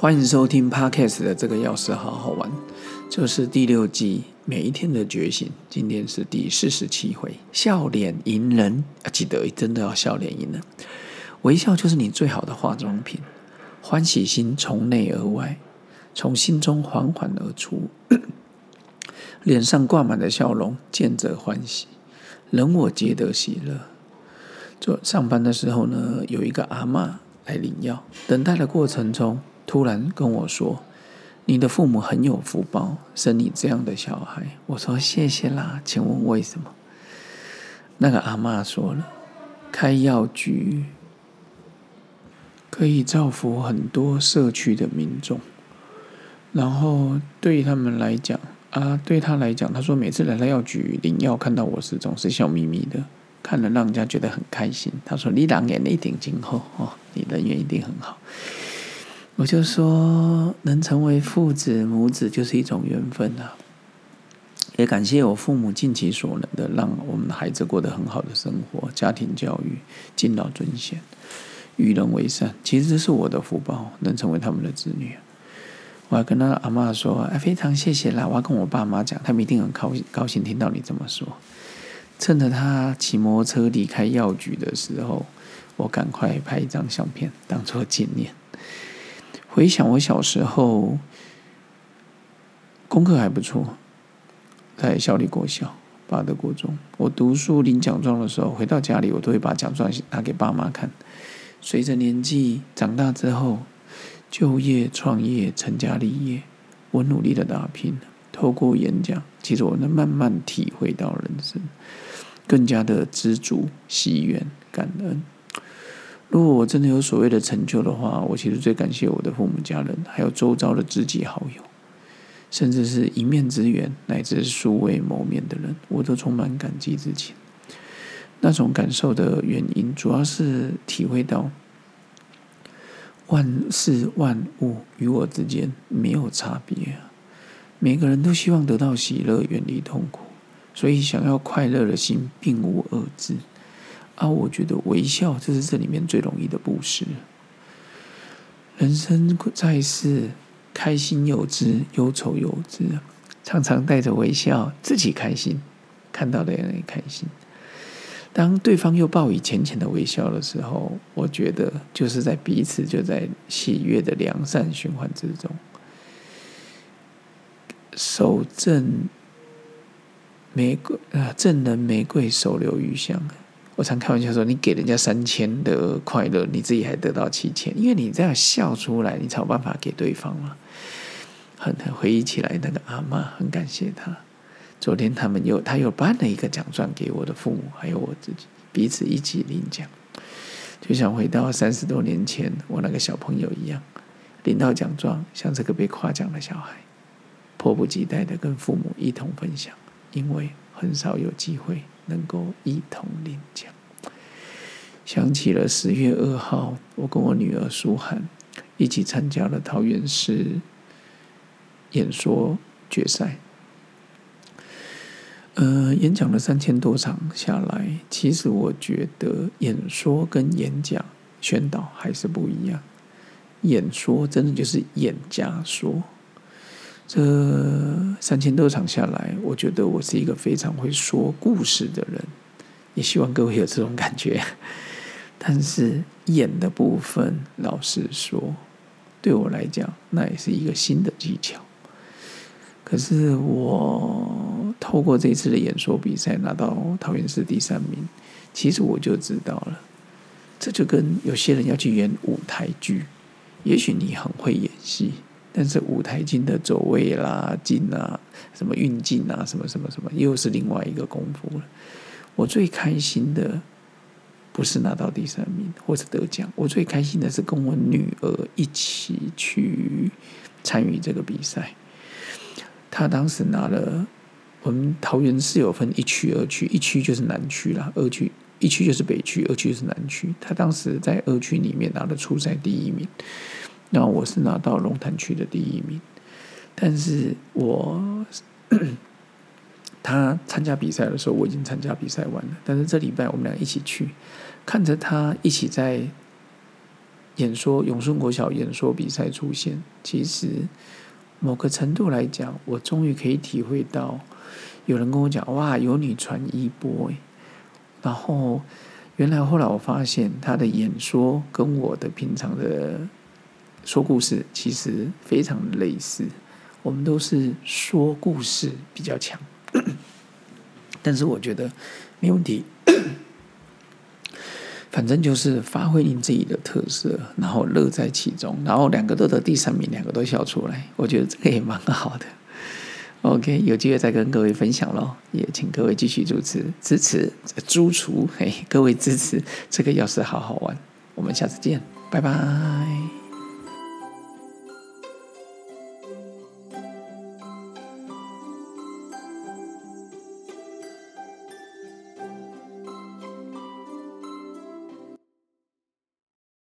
欢迎收听 Podcast 的这个钥匙好好玩，这是第六季每一天的觉醒，今天是第四十七回，笑脸迎人啊！记得真的要笑脸迎人，微笑就是你最好的化妆品，欢喜心从内而外，从心中缓缓而出，脸上挂满的笑容，见者欢喜，人我皆得喜乐。做上班的时候呢，有一个阿嬷来领药，等待的过程中。突然跟我说：“你的父母很有福报，生你这样的小孩。”我说：“谢谢啦，请问为什么？”那个阿妈说了：“开药局可以造福很多社区的民众，然后对他们来讲啊，对他来讲，他说每次来到药局领药，看到我时总是笑眯眯的，看了让人家觉得很开心。他说：“你两眼一定今后哦，你人缘一定很好。”我就说，能成为父子母子就是一种缘分啊！也感谢我父母尽其所能的，让我们的孩子过得很好的生活，家庭教育敬老尊贤，与人为善。其实这是我的福报，能成为他们的子女。我还跟他阿妈说：“哎，非常谢谢啦！”我要跟我爸妈讲，他们一定很高高兴听到你这么说。趁着他骑摩托车离开药局的时候，我赶快拍一张相片，当做纪念。回想我小时候，功课还不错，在小李国小、八德国中。我读书领奖状的时候，回到家里，我都会把奖状拿给爸妈看。随着年纪长大之后，就业、创业、成家立业，我努力的打拼。透过演讲，其实我能慢慢体会到人生，更加的知足、喜悦、感恩。如果我真的有所谓的成就的话，我其实最感谢我的父母家人，还有周遭的知己好友，甚至是一面之缘乃至素未谋面的人，我都充满感激之情。那种感受的原因，主要是体会到万事万物与我之间没有差别！每个人都希望得到喜乐，远离痛苦，所以想要快乐的心并无二致。啊，我觉得微笑就是这里面最容易的布施。人生在世，开心有之，忧愁有之，常常带着微笑，自己开心，看到的人也开心。当对方又报以浅浅的微笑的时候，我觉得就是在彼此就在喜悦的良善循环之中。守正玫瑰啊，正人玫瑰，手留余香。我常开玩笑说：“你给人家三千的快乐，你自己还得到七千，因为你这样笑出来，你才有办法给对方嘛。”很回忆起来，那个阿妈很感谢他。昨天他们又他又颁了一个奖状给我的父母，还有我自己，彼此一起领奖，就像回到三十多年前我那个小朋友一样，领到奖状，像这个被夸奖的小孩，迫不及待的跟父母一同分享，因为很少有机会。能够一同领奖，想起了十月二号，我跟我女儿舒涵一起参加了桃园市演说决赛。呃，演讲了三千多场下来，其实我觉得演说跟演讲、宣导还是不一样。演说真的就是演家说。这三千多场下来，我觉得我是一个非常会说故事的人，也希望各位有这种感觉。但是演的部分，老实说，对我来讲，那也是一个新的技巧。可是我透过这次的演说比赛拿到桃园市第三名，其实我就知道了，这就跟有些人要去演舞台剧，也许你很会演戏。但是舞台镜的走位啦、镜啊、什么运镜啊、什么什么什么，又是另外一个功夫了。我最开心的不是拿到第三名或者得奖，我最开心的是跟我女儿一起去参与这个比赛。她当时拿了，我们桃园市有分一区、二区，一区就是南区啦，二区一区就是北区，二区就是南区。她当时在二区里面拿了初赛第一名。那我是拿到龙潭区的第一名，但是我他参加比赛的时候，我已经参加比赛完了。但是这礼拜我们俩一起去，看着他一起在演说永顺国小演说比赛出现，其实某个程度来讲，我终于可以体会到，有人跟我讲哇，有你传一波然后原来后来我发现他的演说跟我的平常的说故事其实非常类似，我们都是说故事比较强，但是我觉得没问题。反正就是发挥你自己的特色，然后乐在其中，然后两个都得第三名，两个都笑出来，我觉得这个也蛮好的。OK，有机会再跟各位分享喽，也请各位继续支持支持主厨，嘿，各位支持这个要是好好玩，我们下次见，拜拜。